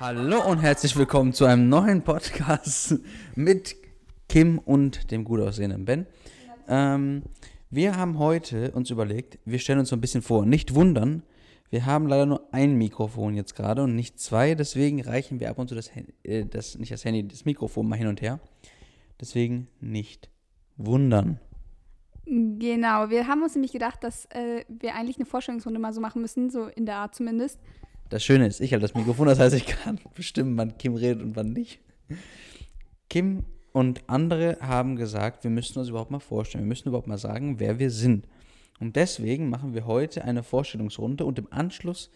Hallo und herzlich willkommen zu einem neuen Podcast mit Kim und dem gut aussehenden Ben. Ähm, wir haben heute uns überlegt, wir stellen uns so ein bisschen vor. Nicht wundern, wir haben leider nur ein Mikrofon jetzt gerade und nicht zwei, deswegen reichen wir ab und zu das, äh, das nicht das Handy, das Mikrofon mal hin und her. Deswegen nicht wundern. Genau, wir haben uns nämlich gedacht, dass äh, wir eigentlich eine Vorstellungsrunde mal so machen müssen, so in der Art zumindest. Das Schöne ist, ich habe das Mikrofon, das heißt, ich kann bestimmen, wann Kim redet und wann nicht. Kim und andere haben gesagt, wir müssen uns überhaupt mal vorstellen, wir müssen überhaupt mal sagen, wer wir sind. Und deswegen machen wir heute eine Vorstellungsrunde und im Anschluss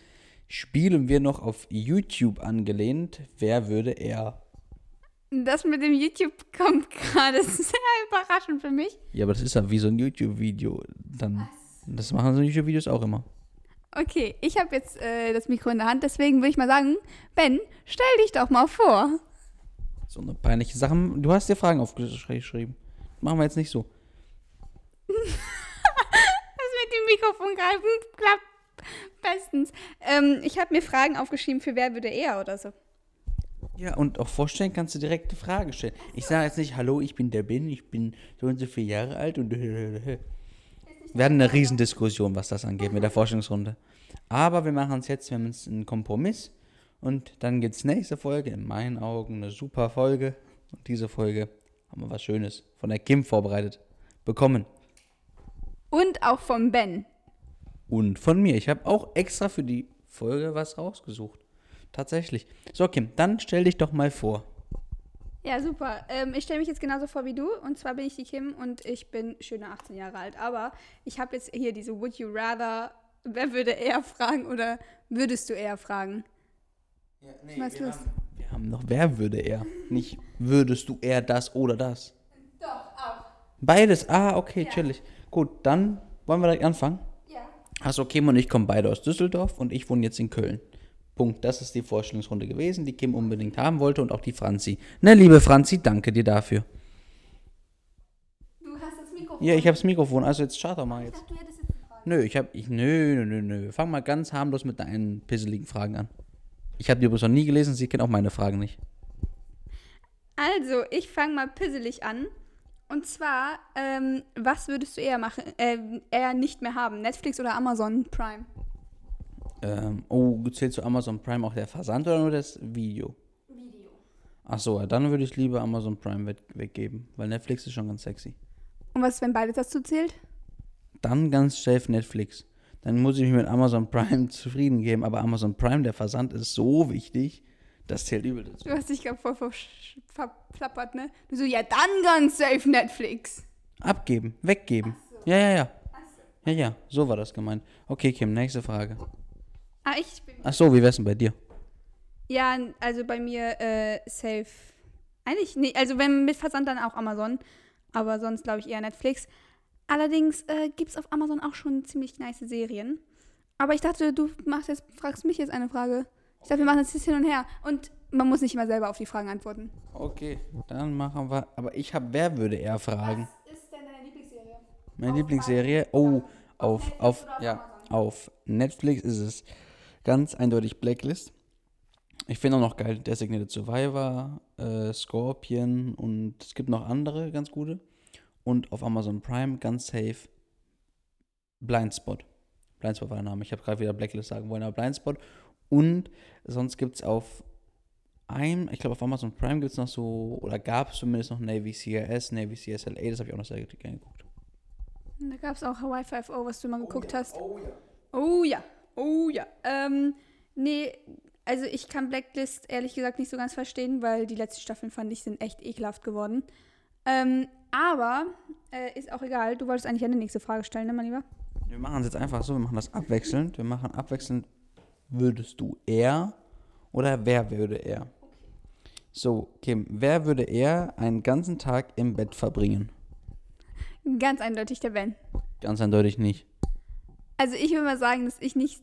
spielen wir noch auf YouTube angelehnt, wer würde er. Das mit dem YouTube kommt gerade sehr überraschend für mich. Ja, aber das ist ja wie so ein YouTube-Video. Dann, das machen so YouTube-Videos auch immer. Okay, ich habe jetzt äh, das Mikro in der Hand, deswegen würde ich mal sagen, Ben, stell dich doch mal vor. So eine peinliche Sache. Du hast dir Fragen aufgeschrieben. Machen wir jetzt nicht so. Das mit dem Mikrofon greifen klappt bestens. Ähm, ich habe mir Fragen aufgeschrieben für wer würde er oder so. Ja, und auch vorstellen kannst du direkt eine Frage stellen. Ich sage jetzt nicht, hallo, ich bin der Ben, ich bin so und so vier Jahre alt und wir hatten eine Riesendiskussion, was das angeht mit der Forschungsrunde. Aber wir machen es jetzt, wir haben jetzt einen Kompromiss und dann gibt es nächste Folge, in meinen Augen eine super Folge. Und diese Folge haben wir was Schönes von der Kim vorbereitet bekommen. Und auch vom Ben. Und von mir. Ich habe auch extra für die Folge was rausgesucht. Tatsächlich. So, Kim, dann stell dich doch mal vor. Ja, super. Ähm, ich stelle mich jetzt genauso vor wie du. Und zwar bin ich die Kim und ich bin schöne 18 Jahre alt. Aber ich habe jetzt hier diese Would you rather, wer würde eher fragen oder würdest du eher fragen? Ja, nee, Was wir, los? haben, wir haben noch, wer würde er? Nicht, würdest du eher das oder das? Doch, auch. Beides. Ah, okay, Ja. chillig. Gut, dann wollen wir direkt anfangen. Ja. Achso, Kim und ich kommen beide aus Düsseldorf und ich wohne jetzt in Köln. Punkt. Das ist die Vorstellungsrunde gewesen, die Kim unbedingt haben wollte und auch die Franzi. Ne, liebe Franzi, danke dir dafür. Du hast das Mikrofon. Ja, ich habe das Mikrofon, also jetzt start doch mal Ich jetzt. dachte, du hättest. Nö, ich hab, ich, nö, nö, nö, nö. Fang mal ganz harmlos mit deinen pisseligen Fragen an. Ich habe die übrigens noch nie gelesen, sie kennt auch meine Fragen nicht. Also, ich fange mal pisselig an. Und zwar, ähm, was würdest du eher machen, äh, eher nicht mehr haben? Netflix oder Amazon Prime? Ähm, oh, zählt zu Amazon Prime auch der Versand oder nur das Video? Video. Ach so, ja, dann würde ich lieber Amazon Prime weg, weggeben, weil Netflix ist schon ganz sexy. Und was, wenn beides dazu zählt? Dann ganz safe Netflix. Dann muss ich mich mit Amazon Prime zufrieden geben, aber Amazon Prime, der Versand ist so wichtig, das zählt übel dazu. Du hast dich gerade voll verplappert, ne? Du so, ja, dann ganz safe Netflix. Abgeben, weggeben. Ja, ja, ja. Ja, ja, so war das gemeint. Okay, Kim, nächste Frage. Ah, ich bin. Ach so, wie wär's denn bei dir? Ja, also bei mir äh, safe. Eigentlich, nee, also wenn mit Versand dann auch Amazon. Aber sonst glaube ich eher Netflix. Allerdings äh, gibt es auf Amazon auch schon ziemlich nice Serien. Aber ich dachte, du machst jetzt, fragst mich jetzt eine Frage. Ich dachte, wir machen jetzt das hin und her. Und man muss nicht immer selber auf die Fragen antworten. Okay, dann machen wir. Aber ich habe, wer würde eher fragen? Was ist denn deine Lieblingsserie? Meine Lieblingsserie? Oh, auf, auf, ja, auf Netflix ist es ganz eindeutig Blacklist. Ich finde auch noch geil Designated Survivor, äh, Scorpion und es gibt noch andere ganz gute. Und auf Amazon Prime ganz safe Blindspot. Blindspot war der Name. Ich habe gerade wieder Blacklist sagen wollen, aber Blindspot. Und sonst gibt es auf einem, ich glaube auf Amazon Prime gibt es noch so, oder gab es zumindest noch Navy CRS, Navy CSLA, das habe ich auch noch sehr gerne geguckt. Da gab es auch Hawaii 5.0, was du mal geguckt hast. Oh ja. Oh ja, oh ja. Ähm, nee, also ich kann Blacklist ehrlich gesagt nicht so ganz verstehen, weil die letzten Staffeln fand ich sind echt ekelhaft geworden. Ähm, aber äh, ist auch egal. Du wolltest eigentlich eine nächste Frage stellen, ne, mein Lieber? Wir machen es jetzt einfach so, wir machen das abwechselnd. Wir machen abwechselnd, würdest du eher oder wer würde er? So, Kim, wer würde er einen ganzen Tag im Bett verbringen? Ganz eindeutig der Ben. Ganz eindeutig nicht. Also ich würde mal sagen, dass ich nicht,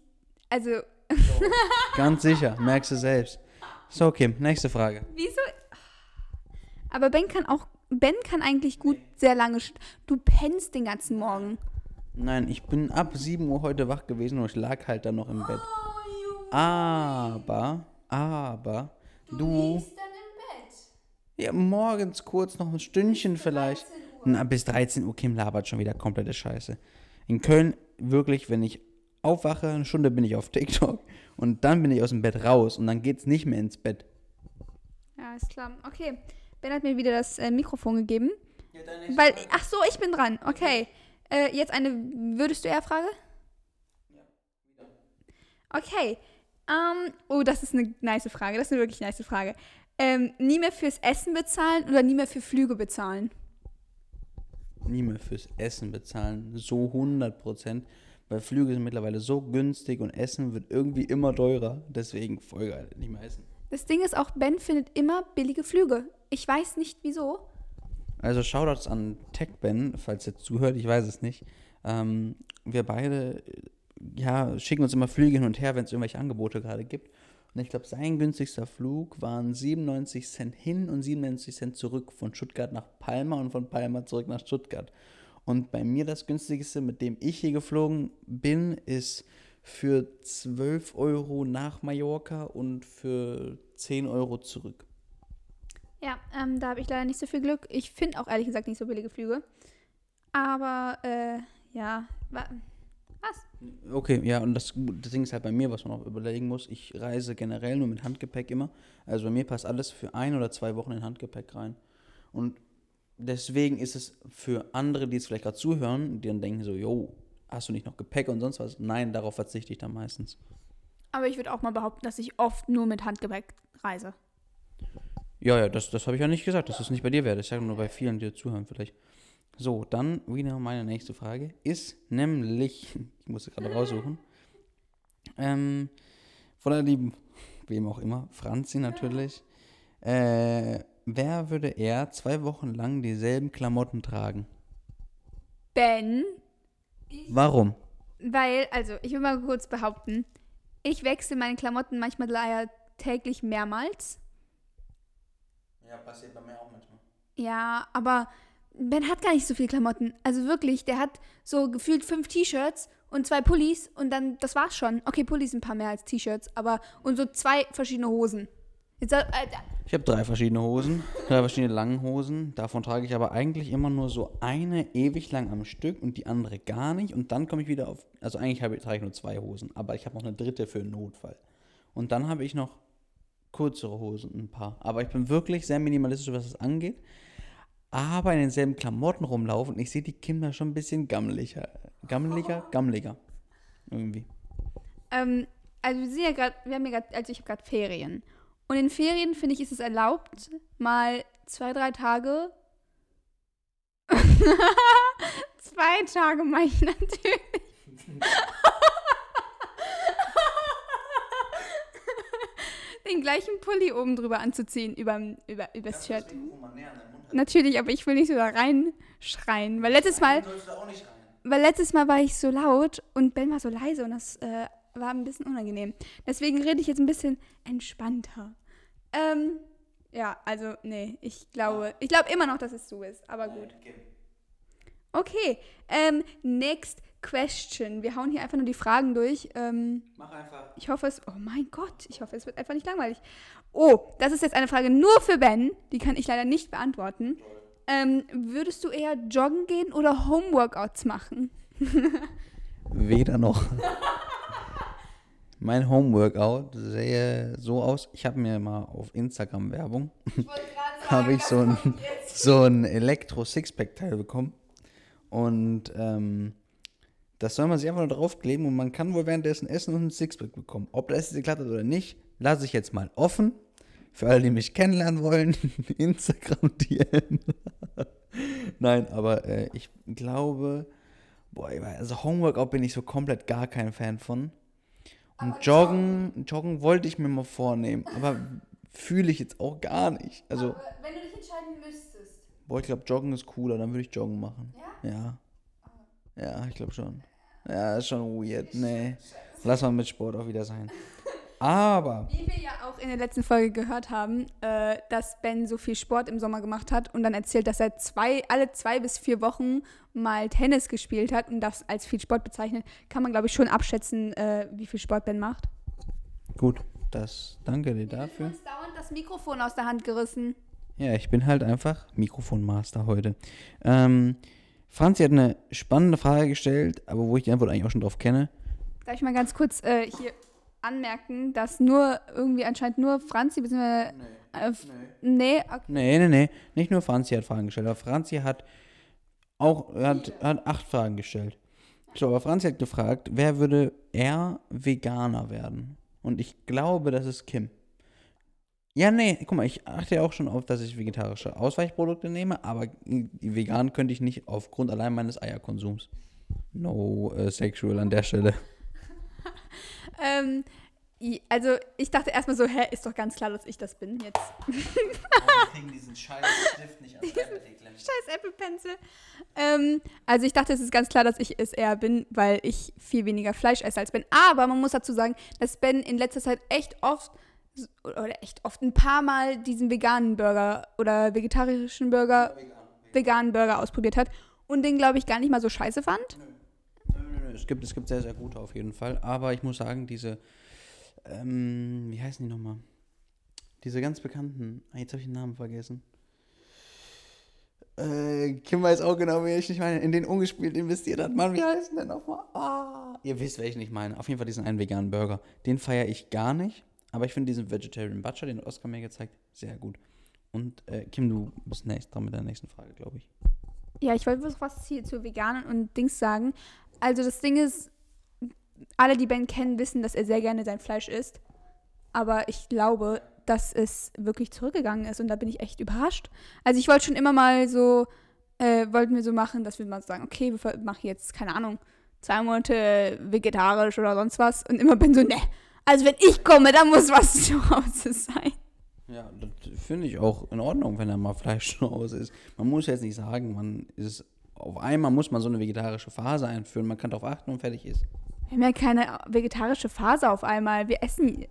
also Ganz sicher, merkst du selbst. So, Kim, nächste Frage. wieso? Aber Ben kann auch, Ben kann eigentlich gut sehr lange, du pennst den ganzen Morgen. Nein, ich bin ab 7 Uhr heute wach gewesen und ich lag halt dann noch im Bett. Aber aber du. dann im Bett. Ja, morgens kurz noch ein Stündchen vielleicht. Na, bis 13 Uhr, Kim labert schon wieder komplette Scheiße. In Köln wirklich, wenn ich aufwache, eine Stunde bin ich auf TikTok und dann bin ich aus dem Bett raus und dann geht's nicht mehr ins Bett. Ja, ist klar. Okay. Ben hat mir wieder das äh, Mikrofon gegeben. Weil, ach so, ich bin dran. Okay. Äh, jetzt eine würdest du eher Frage? Okay. Ähm, oh, das ist eine nice Frage. Das ist eine wirklich nice Frage. Ähm, nie mehr fürs Essen bezahlen oder nie mehr für Flüge bezahlen? Nie mehr fürs Essen bezahlen, so 100 Prozent. Weil Flüge sind mittlerweile so günstig und Essen wird irgendwie immer teurer. Deswegen voll geil, nicht mehr essen. Das Ding ist auch, Ben findet immer billige Flüge. Ich weiß nicht wieso. Also Shoutouts an TechBen, falls ihr zuhört, ich weiß es nicht. Ähm, wir beide ja, schicken uns immer Flüge hin und her, wenn es irgendwelche Angebote gerade gibt. Und ich glaube, sein günstigster Flug waren 97 Cent hin und 97 Cent zurück von Stuttgart nach Palma und von Palma zurück nach Stuttgart. Und bei mir das günstigste, mit dem ich hier geflogen bin, ist für 12 Euro nach Mallorca und für 10 Euro zurück. Ja, ähm, da habe ich leider nicht so viel Glück. Ich finde auch ehrlich gesagt nicht so billige Flüge. Aber, äh, ja. wa- Was? Okay, ja, und das, das Ding ist halt bei mir, was man auch überlegen muss. Ich reise generell nur mit Handgepäck immer. Also bei mir passt alles für ein oder zwei Wochen in Handgepäck rein. Und deswegen ist es für andere, die jetzt vielleicht gerade zuhören, die dann denken so, yo, hast du nicht noch Gepäck und sonst was? Nein, darauf verzichte ich dann meistens. Aber ich würde auch mal behaupten, dass ich oft nur mit Handgepäck reise. Ja, ja, das, das habe ich ja nicht gesagt, dass das nicht bei dir wäre. Das sage nur bei vielen, die zuhören vielleicht. So, dann wieder meine nächste Frage. Ist nämlich, ich muss sie gerade raussuchen, ähm, von der lieben, wem auch immer, Franzi natürlich. Äh, wer würde eher zwei Wochen lang dieselben Klamotten tragen? Ben, Warum? weil, also, ich will mal kurz behaupten, ich wechsle meine Klamotten manchmal leider täglich mehrmals. Ja, passiert bei mir auch manchmal. Ja, aber Ben hat gar nicht so viele Klamotten. Also wirklich, der hat so gefühlt fünf T-Shirts und zwei Pullis und dann, das war's schon. Okay, Pullis ein paar mehr als T-Shirts, aber und so zwei verschiedene Hosen. Jetzt, äh, äh, Ich habe drei verschiedene Hosen, drei verschiedene langen Hosen. Davon trage ich aber eigentlich immer nur so eine ewig lang am Stück und die andere gar nicht. Und dann komme ich wieder auf. Also eigentlich habe, ich- trage ich nur zwei Hosen, aber ich habe noch eine dritte für einen Notfall. Und dann habe ich noch kürzere Hosen, ein paar. Aber ich bin wirklich sehr minimalistisch, was das angeht. Aber in denselben Klamotten rumlaufen. Und ich sehe die Kinder schon ein bisschen gammeliger. Gammeliger? Gammeliger. Irgendwie. ähm, also wir sind ja gerade, wir haben ja gerade, also ich habe gerade Ferien. Und in Ferien, finde ich, ist es erlaubt, mal zwei, drei Tage. zwei Tage meine ich natürlich. Den gleichen Pulli oben drüber anzuziehen, über, über, übers Shirt. Natürlich, aber ich will nicht so da reinschreien. Weil letztes Mal, weil letztes Mal war ich so laut und Ben war so leise und das äh, war ein bisschen unangenehm. Deswegen rede ich jetzt ein bisschen entspannter. Ähm, ja, also, nee, ich glaube, ich glaube immer noch, dass es so ist, aber gut. Okay, ähm, next question. Wir hauen hier einfach nur die Fragen durch. Ähm, Mach einfach. ich hoffe es, oh mein Gott, ich hoffe, es wird einfach nicht langweilig. Oh, das ist jetzt eine Frage nur für Ben. Die kann ich leider nicht beantworten. Ähm, würdest du eher joggen gehen oder Homeworkouts machen? Weder noch. mein Homeworkout sähe so aus. Ich habe mir mal auf Instagram Werbung habe ich so ein, so ein Elektro-Sixpack-Teil bekommen. Und ähm, das soll man sich einfach nur draufkleben und man kann wohl währenddessen essen und ein Sixpack bekommen. Ob das jetzt geklappt hat oder nicht, lasse ich jetzt mal offen. Für alle, die mich kennenlernen wollen, Instagram DM. Nein, aber äh, ich glaube, boah, also Homeworkout bin ich so komplett gar kein Fan von. Und Joggen, Joggen wollte ich mir mal vornehmen, aber fühle ich jetzt auch gar nicht. Also, wenn du dich entscheiden müsstest. boah, ich glaube, Joggen ist cooler, dann würde ich Joggen machen. Ja? Ja. Ja, ich glaube schon. Ja, ist schon weird. Nee. Lass mal mit Sport auch wieder sein. Aber, Wie wir ja auch in der letzten Folge gehört haben, äh, dass Ben so viel Sport im Sommer gemacht hat und dann erzählt, dass er zwei, alle zwei bis vier Wochen mal Tennis gespielt hat und das als viel Sport bezeichnet, kann man, glaube ich, schon abschätzen, äh, wie viel Sport Ben macht. gut. Das, danke dir Du dafür. hast dauernd das Mikrofon aus der Hand gerissen. Ja, ich bin halt einfach Mikrofonmaster heute. Ähm, Franzi hat eine spannende Frage gestellt, aber wo ich die Antwort eigentlich auch schon drauf kenne. Darf ich mal ganz kurz äh, hier anmerken, dass nur irgendwie anscheinend nur Franzi bzw. Nee. Äh, nee, okay. Nee, nee, nee. Nicht nur Franzi hat Fragen gestellt, aber Franzi hat auch hat, hat acht Fragen gestellt. So, aber Franzi hat gefragt, wer würde eher Veganer werden? Und ich glaube, das ist Kim. Ja, nee, guck mal, ich achte ja auch schon auf, dass ich vegetarische Ausweichprodukte nehme, aber vegan könnte ich nicht aufgrund allein meines Eierkonsums. No äh, sexual an der Stelle. Ähm, also ich dachte erstmal so, hä, ist doch ganz klar, dass ich das bin jetzt. Wir kriegen diesen scheiß Stift nicht ans Scheiß Apple Pencil. Ähm, also ich dachte, es ist ganz klar, dass ich es eher bin, weil ich viel weniger Fleisch esse als Ben. Aber man muss dazu sagen, dass Ben in letzter Zeit echt oft oder echt oft ein paar Mal diesen veganen Burger oder vegetarischen Burger, veganen Burger ausprobiert hat und den, glaube ich, gar nicht mal so scheiße fand. Nö, nö, nö, Es gibt, es gibt sehr, sehr gute auf jeden Fall. Aber ich muss sagen, diese, ähm, wie heißen die nochmal? Diese ganz bekannten, ah, jetzt habe ich den Namen vergessen. Äh, Kim weiß auch genau, wie ich nicht meine. In den ungespielt investiert hat. Mann, wie heißt denn nochmal? Ah, ihr wisst, welchen ich meine. Auf jeden Fall diesen einen veganen Burger. Den feiere ich gar nicht. Aber ich finde diesen Vegetarian Butcher, den Oscar mir gezeigt, sehr gut. Und äh, Kim, du bist nächst dran mit der nächsten Frage, glaube ich. Ja, ich wollte was hier zu Veganen und Dings sagen. Also das Ding ist, alle, die Ben kennen, wissen, dass er sehr gerne sein Fleisch isst. Aber ich glaube, dass es wirklich zurückgegangen ist und da bin ich echt überrascht. Also ich wollte schon immer mal so, äh, wollten wir so machen, dass wir mal sagen, okay, wir machen jetzt, keine Ahnung, zwei Monate vegetarisch oder sonst was. Und immer bin so, ne, also wenn ich komme, dann muss was zu Hause sein. Ja, das finde ich auch in Ordnung, wenn da mal Fleisch zu Hause ist. Man muss jetzt nicht sagen, man ist auf einmal muss man so eine vegetarische Phase einführen. Man kann darauf achten und fertig ist. Wir haben ja keine vegetarische Phase auf einmal. Wir essen.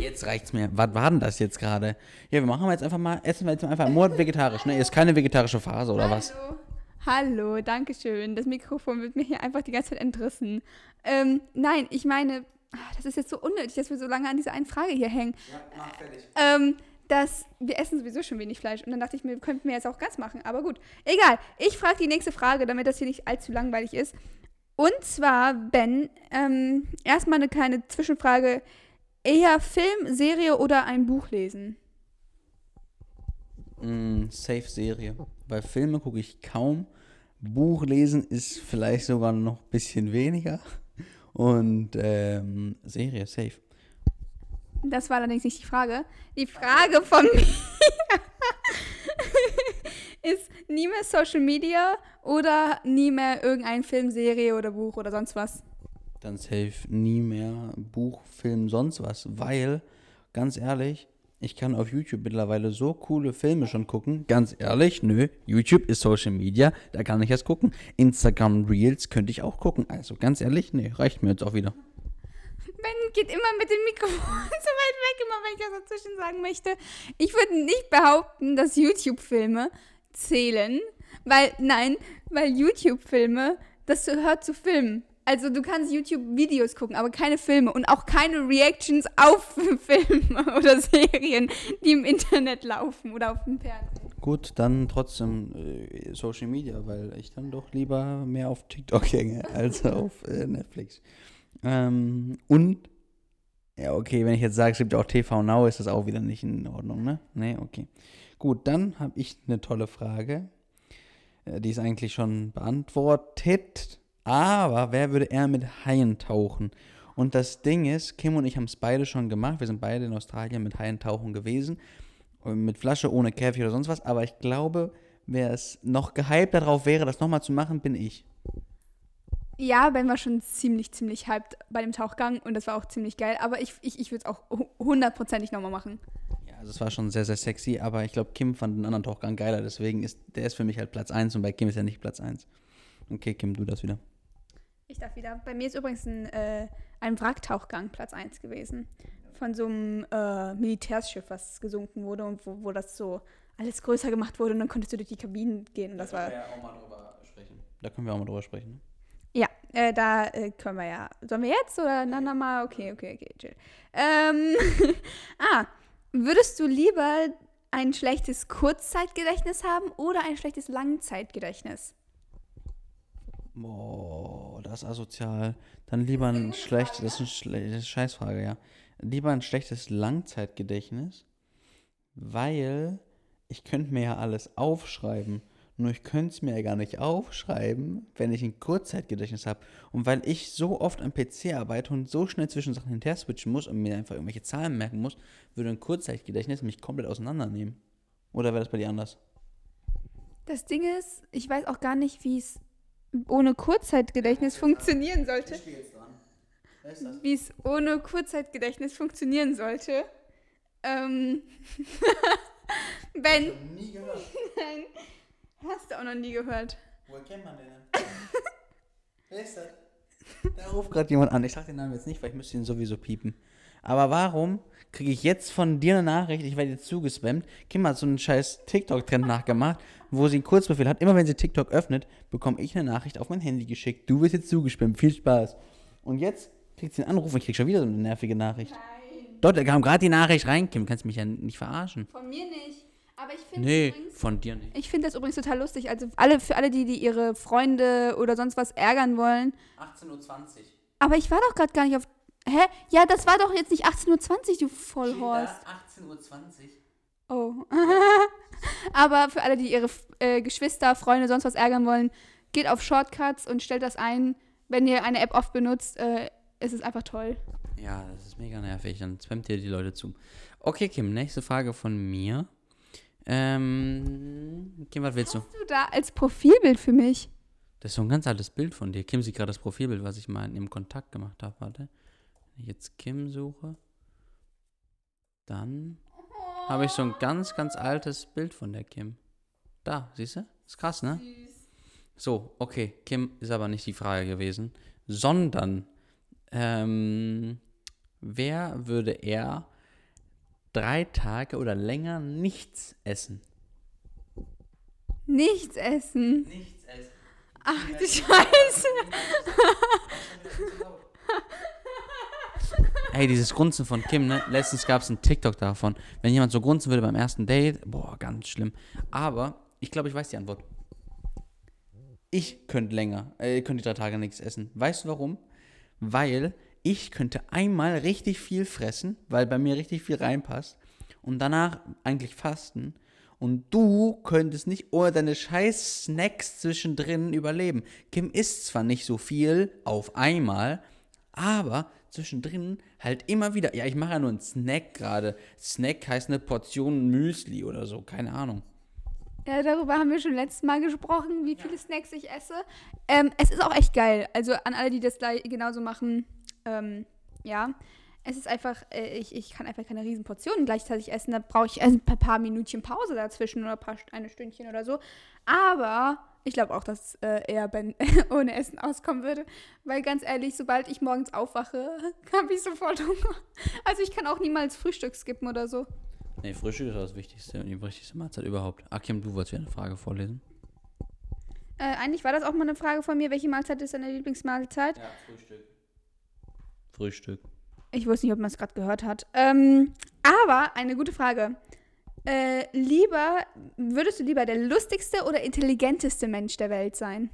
Jetzt reicht's mir. Was war denn das jetzt gerade? Ja, wir machen jetzt einfach mal, essen wir jetzt einfach Monat vegetarisch, ne? Ist keine vegetarische Phase oder was? Hallo. Hallo, danke schön. Das Mikrofon wird mir hier einfach die ganze Zeit entrissen. Ähm, nein, ich meine, das ist jetzt so unnötig, dass wir so lange an dieser einen Frage hier hängen. Ja, mach fertig. Ähm, dass wir essen sowieso schon wenig Fleisch. Und dann dachte ich mir, könnten wir jetzt auch ganz machen. Aber gut, egal. Ich frage die nächste Frage, damit das hier nicht allzu langweilig ist. Und zwar, Ben, ähm, erstmal eine kleine Zwischenfrage. Eher Film, Serie oder ein Buch lesen? Mm, Safe-Serie. Bei Filmen gucke ich kaum. Buch lesen ist vielleicht sogar noch ein bisschen weniger. Und ähm, Serie, safe. Das war allerdings nicht die Frage. Die Frage von mir ist nie mehr Social Media oder nie mehr irgendein Film, Serie oder Buch oder sonst was. Dann safe nie mehr Buch, Film, sonst was. Weil, ganz ehrlich, ich kann auf YouTube mittlerweile so coole Filme schon gucken. Ganz ehrlich, nö, YouTube ist Social Media, da kann ich erst gucken. Instagram Reels könnte ich auch gucken. Also ganz ehrlich, nee, reicht mir jetzt auch wieder. Ben geht immer mit dem Mikrofon so weit weg, immer wenn ich was dazwischen sagen möchte. Ich würde nicht behaupten, dass YouTube-Filme zählen, weil, nein, weil YouTube-Filme, das gehört zu Filmen. Also du kannst YouTube-Videos gucken, aber keine Filme und auch keine Reactions auf Filme oder Serien, die im Internet laufen oder auf dem Fernsehen. Gut, dann trotzdem äh, Social Media, weil ich dann doch lieber mehr auf TikTok hänge als auf äh, Netflix. Ähm, und, ja, okay, wenn ich jetzt sage, es gibt ja auch TV Now, ist das auch wieder nicht in Ordnung, ne? Nee, okay. Gut, dann habe ich eine tolle Frage. Äh, die ist eigentlich schon beantwortet. Aber wer würde eher mit Haien tauchen? Und das Ding ist, Kim und ich haben es beide schon gemacht. Wir sind beide in Australien mit Haien tauchen gewesen. Mit Flasche, ohne Käfig oder sonst was. Aber ich glaube, wer es noch gehypt darauf wäre, das nochmal zu machen, bin ich. Ja, Ben war schon ziemlich, ziemlich hyped bei dem Tauchgang und das war auch ziemlich geil. Aber ich, ich, ich würde es auch hu- hundertprozentig nochmal machen. Ja, also es war schon sehr, sehr sexy, aber ich glaube, Kim fand den anderen Tauchgang geiler, deswegen ist der ist für mich halt Platz 1 und bei Kim ist er nicht Platz 1. Okay, Kim, du das wieder. Ich darf wieder. Bei mir ist übrigens ein, äh, ein Wracktauchgang Platz 1 gewesen. Von so einem äh, Militärschiff, was gesunken wurde und wo, wo das so alles größer gemacht wurde und dann konntest du durch die Kabinen gehen und das war. auch mal drüber sprechen. Da können wir auch mal drüber sprechen. ne? Ja, äh, da äh, können wir ja. Sollen wir jetzt oder dann nochmal? Okay, okay, okay, chill. Ähm, ah, würdest du lieber ein schlechtes Kurzzeitgedächtnis haben oder ein schlechtes Langzeitgedächtnis? Boah, das ist asozial. Dann lieber ein schlechtes, das ist eine schle Scheißfrage, ja. Lieber ein schlechtes Langzeitgedächtnis, weil ich könnte mir ja alles aufschreiben. Nur ich könnte es mir ja gar nicht aufschreiben, wenn ich ein Kurzzeitgedächtnis habe. Und weil ich so oft am PC arbeite und so schnell zwischen Sachen hinterher switchen muss und mir einfach irgendwelche Zahlen merken muss, würde ein Kurzzeitgedächtnis mich komplett auseinandernehmen. Oder wäre das bei dir anders? Das Ding ist, ich weiß auch gar nicht, wie es ohne Kurzzeitgedächtnis funktionieren sollte. jetzt dran. Wer ist das? Wie es ohne Kurzzeitgedächtnis funktionieren sollte. Ähm, wenn. Nie gehört. Nein, hast du auch noch nie gehört. Woher kennt man den denn? Wer ist das? Da ruft gerade jemand an. Ich sag den Namen jetzt nicht, weil ich müsste ihn sowieso piepen. Aber warum kriege ich jetzt von dir eine Nachricht, ich werde jetzt zugespammt. Kim hat so einen scheiß TikTok-Trend nachgemacht, wo sie einen Kurzbefehl hat. Immer wenn sie TikTok öffnet, bekomme ich eine Nachricht auf mein Handy geschickt. Du wirst jetzt zugespammt. Viel Spaß. Und jetzt kriegt sie einen Anruf und ich krieg schon wieder so eine nervige Nachricht. Nein, Dort, da kam gerade die Nachricht rein, Kim. Kannst mich ja nicht verarschen. von mir nicht. Aber ich finde Nee, übrigens. von dir nicht. Ich finde das übrigens total lustig. Also alle, für alle, die, die ihre Freunde oder sonst was ärgern wollen. 18.20 Uhr. Aber ich war doch gerade gar nicht auf. Hä? Ja, das war doch jetzt nicht 18.20 Uhr, du Vollhorst. 18.20 Uhr. Oh. Aber für alle, die ihre äh, Geschwister, Freunde, sonst was ärgern wollen, geht auf Shortcuts und stellt das ein. Wenn ihr eine App oft benutzt, äh, ist es einfach toll. Ja, das ist mega nervig. Dann spammt ihr die Leute zu. Okay, Kim, nächste Frage von mir. Ähm, Kim, was willst du? Hast du da als Profilbild für mich? Das ist so ein ganz altes Bild von dir. Kim sieht gerade das Profilbild, was ich mal in ihrem Kontakt gemacht habe. Warte. Wenn ich jetzt Kim suche, dann habe ich so ein ganz, ganz altes Bild von der Kim. Da, siehst du? Ist krass, ne? So, okay. Kim ist aber nicht die Frage gewesen, sondern ähm, wer würde eher drei Tage oder länger nichts essen? Nichts essen. Nichts essen. Ach du Scheiße. Ey, dieses Grunzen von Kim, ne? Letztens gab es einen TikTok davon. Wenn jemand so grunzen würde beim ersten Date, boah, ganz schlimm. Aber ich glaube, ich weiß die Antwort. Ich könnte länger, äh, könnte drei Tage nichts essen. Weißt du warum? Weil ich könnte einmal richtig viel fressen, weil bei mir richtig viel reinpasst. Und danach eigentlich fasten. Und du könntest nicht ohne deine scheiß Snacks zwischendrin überleben. Kim isst zwar nicht so viel auf einmal, aber zwischendrin halt immer wieder. Ja, ich mache ja nur einen Snack gerade. Snack heißt eine Portion Müsli oder so, keine Ahnung. Ja, darüber haben wir schon letztes Mal gesprochen, wie viele Snacks ich esse. Ähm, es ist auch echt geil. Also an alle, die das gleich genauso machen, ähm, ja. Es ist einfach, äh, ich, ich kann einfach keine riesen Portionen gleichzeitig essen. Da brauche ich ein paar, paar Minütchen Pause dazwischen oder ein paar, eine Stündchen oder so. Aber ich glaube auch, dass äh, eher Ben ohne Essen auskommen würde. Weil ganz ehrlich, sobald ich morgens aufwache, habe ich sofort Hunger. Also ich kann auch niemals Frühstück skippen oder so. Nee, Frühstück ist das Wichtigste, die wichtigste Mahlzeit überhaupt. Akim, du wolltest wieder eine Frage vorlesen? Äh, eigentlich war das auch mal eine Frage von mir. Welche Mahlzeit ist deine Lieblingsmahlzeit? Ja, Frühstück. Frühstück. Ich wusste nicht, ob man es gerade gehört hat. Ähm, aber eine gute Frage. Äh, lieber, würdest du lieber der lustigste oder intelligenteste Mensch der Welt sein?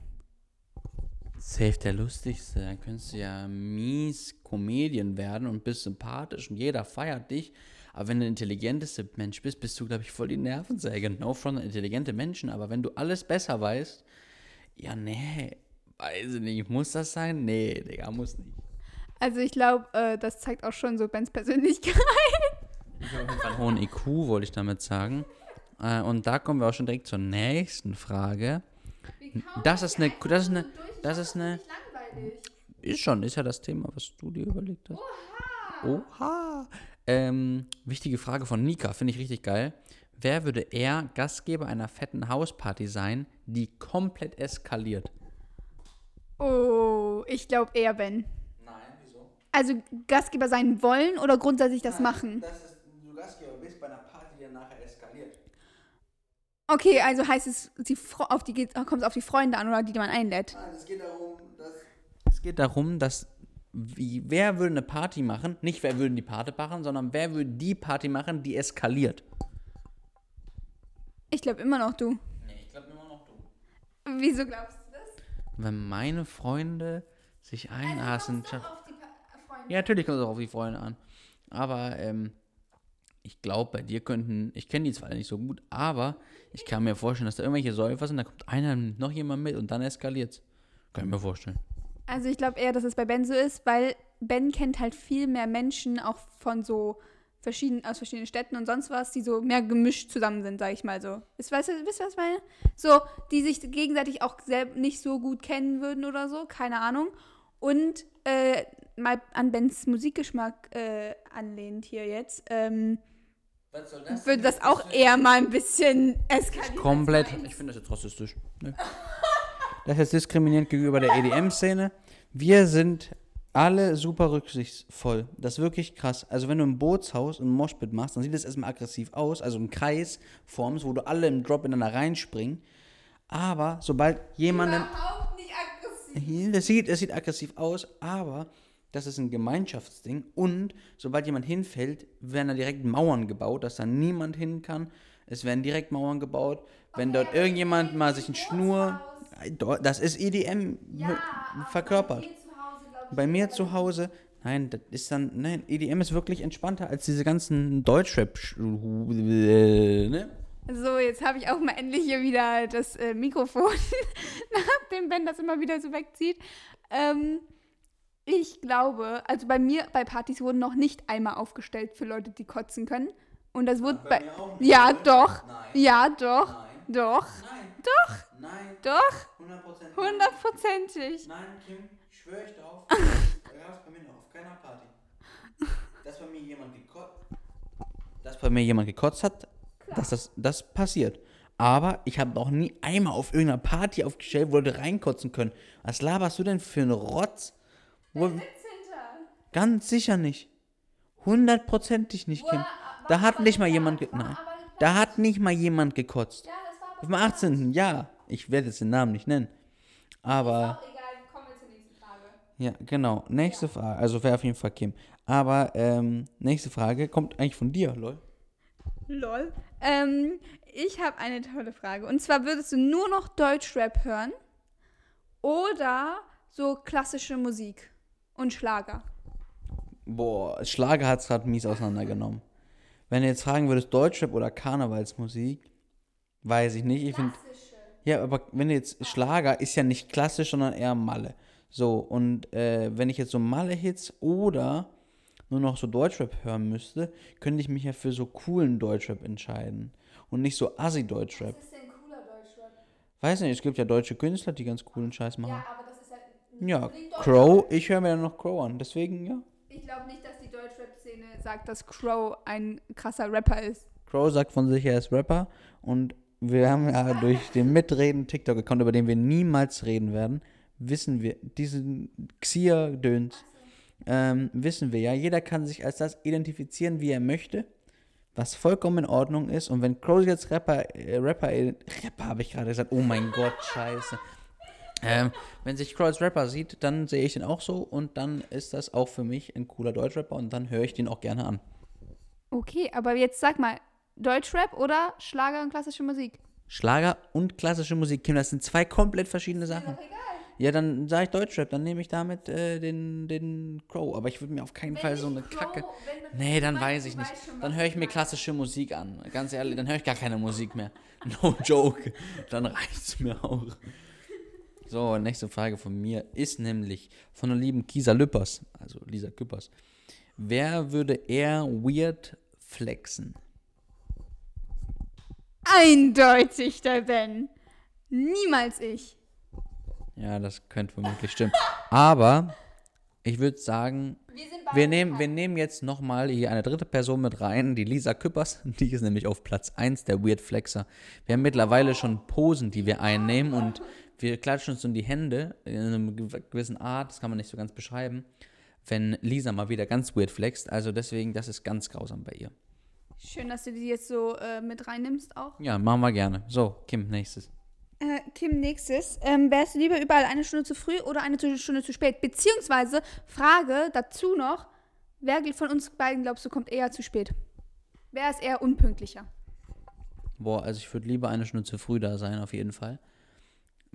Safe der lustigste. Dann könntest du ja mies Comedian werden und bist sympathisch und jeder feiert dich. Aber wenn du der intelligenteste Mensch bist, bist du, glaube ich, voll die Nervensäge. No front intelligente Menschen. Aber wenn du alles besser weißt, ja, nee, weiß ich nicht. Muss das sein? Nee, Digga, muss nicht. Also ich glaube, äh, das zeigt auch schon so Bens Persönlichkeit. Ich habe auf jeden Fall einen hohen IQ, wollte ich damit sagen. Äh, und da kommen wir auch schon direkt zur nächsten Frage. Das ist eine, das ist eine, das ist eine, ist schon, ist ja das Thema, was du dir überlegt hast. Oha. Ähm, wichtige Frage von Nika, finde ich richtig geil. Wer würde eher Gastgeber einer fetten Hausparty sein, die komplett eskaliert? Oh, ich glaube eher Ben. Nein, wieso? Also Gastgeber sein wollen oder grundsätzlich das machen? Das ist, Gastgeber bist bei einer Party, die dann nachher eskaliert. Okay, also heißt es, die Fro- auf die geht, kommt es auf die Freunde an oder die, die man einlädt. Nein, es geht darum, dass geht darum, dass wie, wer würde eine Party machen, nicht wer würde die Party machen, sondern wer würde die Party machen, die eskaliert. Ich glaube immer noch du. Nee, ich glaube immer noch du. Wieso glaubst du das? Wenn meine Freunde sich die Pa- Freunde? Ja, natürlich kommt es auch auf die Freunde an. Aber ähm, ich glaube, bei dir könnten, ich kenne die zwar nicht so gut, aber ich kann mir vorstellen, dass da irgendwelche Säufer sind, da kommt einer, noch jemand mit und dann eskaliert's. Kann ich mir vorstellen. Also ich glaube eher, dass es bei Ben so ist, weil Ben kennt halt viel mehr Menschen, auch von so verschiedenen, aus verschiedenen Städten und sonst was, die so mehr gemischt zusammen sind, sag ich mal so. Ist, weißt du, wisst ihr, was ich meine? So, die sich gegenseitig auch selb nicht so gut kennen würden oder so, keine Ahnung. Und äh, mal an Bens Musikgeschmack äh, anlehnt hier jetzt, ähm, Was soll würde das auch eher mal ein bisschen eskalieren. Komplett. Ich finde das jetzt rassistisch. Ne? Das ist diskriminierend gegenüber der EDM-Szene. Wir sind alle super rücksichtsvoll. Das ist wirklich krass. Also wenn du im Bootshaus ein Moshpit machst, dann sieht das erstmal aggressiv aus, also einen Kreis formst, wo du alle im Drop ineinander reinspringen. Aber sobald jemanden... Überhaupt nicht aggressiv. Das sieht, das sieht aggressiv aus, aber das ist ein Gemeinschaftsding. Und sobald jemand hinfällt, werden da direkt Mauern gebaut, dass da niemand hin kann. Es werden direkt Mauern gebaut. Wenn dort irgendjemand mal sich ein Schnur. Das ist EDM verkörpert. Bei mir zu Hause, nein, das ist dann, nein, EDM ist wirklich entspannter als diese ganzen Deutschrap, äh, ne? So, jetzt habe ich auch mal endlich hier wieder das äh, Mikrofon, nachdem Ben das immer wieder so wegzieht. Ähm, ich glaube, also bei mir, bei Partys wurden noch nicht einmal aufgestellt für Leute, die kotzen können. Und das wurde bei. ja, doch. Ja, doch. Doch. Nein. Doch. Nein. Doch. 100%. Hundertprozentig. Nein, Kim, schwöre ich drauf. Das gab bei mir noch auf keiner Party. Dass bei mir jemand gekotzt, dass bei mir jemand gekotzt hat, dass das, das passiert. Aber ich habe noch nie einmal auf irgendeiner Party aufgestellt, wo Leute reinkotzen können. Was laberst du denn für einen Rotz? Wo, ganz sicher nicht. Hundertprozentig nicht, Kim. Da hat nicht mal jemand, ge nein, da hat nicht mal jemand gekotzt. Ja, das war Auf dem 18. Ja, ich werde jetzt den Namen nicht nennen. Aber. auch egal. Kommen wir zur nächsten Frage. Ja, genau. Nächste Frage. Also wäre auf jeden Fall Kim. Aber ähm, nächste Frage kommt eigentlich von dir, lol. Lol. Ähm, ich habe eine tolle Frage. Und zwar würdest du nur noch Deutschrap hören oder so klassische Musik und Schlager? Boah, Schlager hat es gerade mies auseinandergenommen. Wenn du jetzt fragen würdest, Deutschrap oder Karnevalsmusik, weiß ich nicht. Ich finde. Ja, aber wenn du jetzt Schlager ist ja nicht klassisch, sondern eher Malle. So, und äh, wenn ich jetzt so Malle-Hits oder nur noch so Deutschrap hören müsste, könnte ich mich ja für so coolen Deutschrap entscheiden. Und nicht so Assi-Deutschrap. ist denn cooler Deutschrap? Weiß nicht, es gibt ja deutsche Künstler, die ganz coolen Scheiß machen. aber ist halt. Ja, Crow, ich höre mir dann noch Crow an, deswegen ja. Ich glaube nicht, dass die Deutschrap-Szene sagt, dass Crow ein krasser Rapper ist. Crow sagt von sich, er ist Rapper und wir haben ja durch den Mitreden TikTok-Account, über den wir niemals reden werden, wissen wir, diesen Xier-Döns, ähm, wissen wir ja, jeder kann sich als das identifizieren, wie er möchte, was vollkommen in Ordnung ist und wenn Crow jetzt Rapper, äh, Rapper, äh, Rapper habe ich gerade gesagt, oh mein Gott, scheiße. Ähm, wenn sich Crow als Rapper sieht, dann sehe ich den auch so und dann ist das auch für mich ein cooler Deutschrapper und dann höre ich den auch gerne an. Okay, aber jetzt sag mal, Deutschrap oder Schlager und klassische Musik? Schlager und klassische Musik, Kim, das sind zwei komplett verschiedene Sachen. Ja, dann sage ich Deutschrap, dann nehme ich damit äh, den, den Crow. Aber ich würde mir auf keinen Fall so eine Kacke. Nee, dann weiß ich nicht. Dann höre ich mir klassische Musik an. Ganz ehrlich, dann höre ich gar keine Musik mehr. No joke. Dann reicht's mir auch. So, nächste Frage von mir ist nämlich von der lieben Kisa Lüppers, also Lisa Küppers. Wer würde eher weird flexen? Eindeutig der Ben. Niemals ich. Ja, das könnte vermutlich stimmen. Aber ich würde sagen, Wir wir nehmen, wir nehmen jetzt nochmal hier eine dritte Person mit rein, die Lisa Küppers. Die ist nämlich auf Platz 1 der Weird Flexer. Wir haben mittlerweile schon Posen, die wir einnehmen und wir klatschen uns in die Hände in einer gewissen Art, das kann man nicht so ganz beschreiben, wenn Lisa mal wieder ganz weird flext. Also deswegen, das ist ganz grausam bei ihr. Schön, dass du die jetzt so äh, mit reinnimmst auch. Ja, machen wir gerne. So, Kim, nächstes. Äh, Kim, nächstes. Ähm, wärst du lieber überall eine Stunde zu früh oder eine Stunde zu spät? Beziehungsweise, Frage dazu noch, wer von uns beiden glaubst du kommt eher zu spät? Wer ist eher unpünktlicher? Boah, also ich würde lieber eine Stunde zu früh da sein, auf jeden Fall.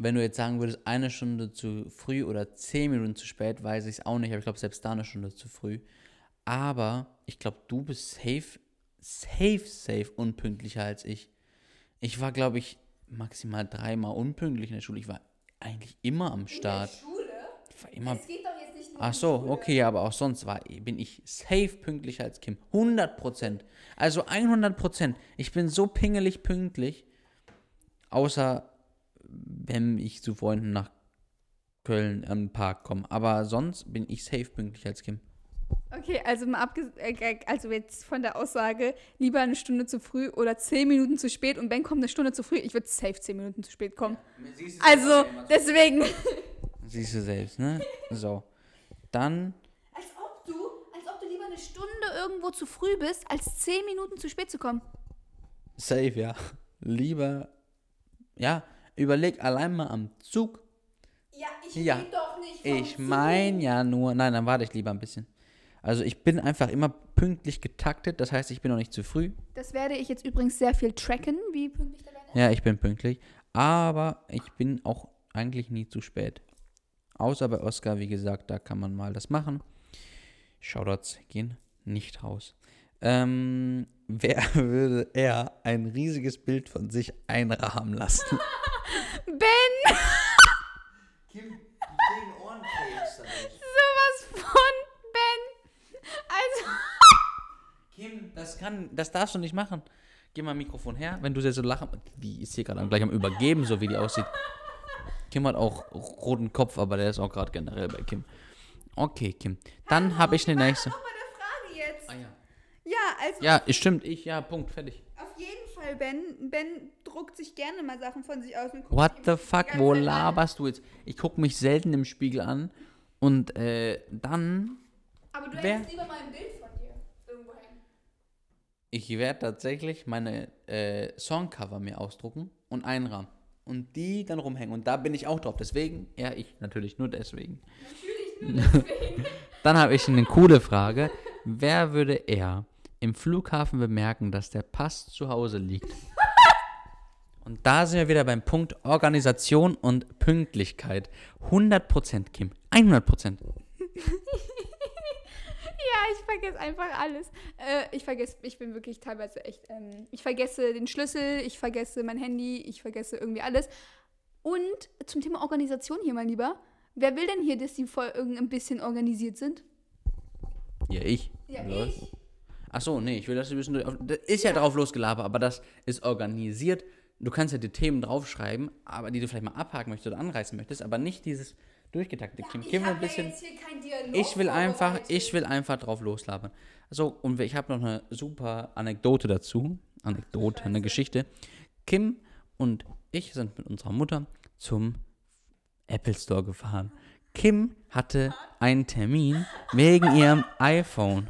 Wenn du jetzt sagen würdest, eine Stunde zu früh oder zehn Minuten zu spät, weiß ich es auch nicht. Aber ich glaube, selbst da eine Stunde zu früh. Aber ich glaube, du bist safe, safe, safe unpünktlicher als ich. Ich war, glaube ich, maximal dreimal unpünktlich in der Schule. Ich war eigentlich immer am Start. Schule? Ich war immer geht doch jetzt nicht nur Ach so, okay, aber auch sonst war, bin ich safe pünktlicher als Kim. 100 Prozent. Also 100 Prozent. Ich bin so pingelig pünktlich. Außer, wenn ich zu Freunden nach Köln im Park komme. Aber sonst bin ich safe pünktlich als Kim. Okay, also mal abges äh, also jetzt von der Aussage, lieber eine Stunde zu früh oder zehn Minuten zu spät und Ben kommt eine Stunde zu früh. Ich würde safe zehn Minuten zu spät kommen. Also, deswegen. Siehst du selbst, ne? So. Dann, Als ob du, als ob du lieber eine Stunde irgendwo zu früh bist, als zehn Minuten zu spät zu kommen. safe, ja. Lieber, ja, überleg allein mal am Zug. Ja, ich Ja. rede doch nicht Ich meine ja nur, nein, dann warte ich lieber ein bisschen. Also ich bin einfach immer pünktlich getaktet, das heißt, ich bin noch nicht zu früh. Das werde ich jetzt übrigens sehr viel tracken, wie pünktlich der ist. Ja, ich bin pünktlich, aber ich bin auch eigentlich nie zu spät. Außer bei Oscar, wie gesagt, da kann man mal das machen. Shoutouts gehen nicht raus. Ähm, wer würde eher ein riesiges Bild von sich einrahmen lassen? Ben, Kim, kriegen Ohrenkrebs sowas von Ben. Also, Kim, das kann, das darfst du nicht machen. Geh mal Mikrofon her, wenn du sehr so lachen. Die ist hier gerade gleich am Übergeben, so wie die aussieht. Kim hat auch roten Kopf, aber der ist auch gerade generell bei Kim. Okay, Kim. Dann habe ich eine nächste. Frage jetzt. Ah, ja. Ja, also ja, es stimmt, ich, ja, Punkt, fertig. auf jeden Fall, Ben. Ben druckt sich gerne mal Sachen von sich aus und guckt What the fuck, wo Zeit an. laberst du jetzt? Ich gucke mich selten im Spiegel an und äh, dann, Aber du Wer- hättest lieber mal ein Bild von dir irgendwo hängen. ich werde tatsächlich meine äh, Songcover mir ausdrucken und einrahmen. Und die dann rumhängen. Und da bin ich auch drauf. Deswegen, ja, ich natürlich nur deswegen. Natürlich nur deswegen. Dann habe ich eine coole Frage. Wer würde eher im Flughafen bemerken, dass der Pass zu Hause liegt? Und da sind wir wieder beim Punkt Organisation und Pünktlichkeit. 100% Kim. 100%. Ja, ich vergesse einfach alles. Äh, ich vergesse, ich bin wirklich teilweise echt, ähm, ich vergesse den Schlüssel, ich vergesse mein Handy, ich vergesse irgendwie alles. Und zum Thema Organisation hier, mein Lieber. Wer will denn hier, dass die Folgen ein bisschen organisiert sind? Ja, ich. Ja, ich. Ach so, nee, ich will das ein bisschen. durch- Das ist ja drauf losgelabert, aber das ist organisiert. Du kannst ja die Themen draufschreiben, aber die du vielleicht mal abhaken möchtest oder anreißen möchtest, aber nicht dieses durchgetakte. Kim, Kim will ein bisschen. Ich will einfach, ich will einfach drauf loslabern. So, und ich habe noch eine super Anekdote dazu. Anekdote, eine Geschichte. Kim und ich sind mit unserer Mutter zum Apple Store gefahren. Kim hatte einen Termin wegen ihrem iPhone.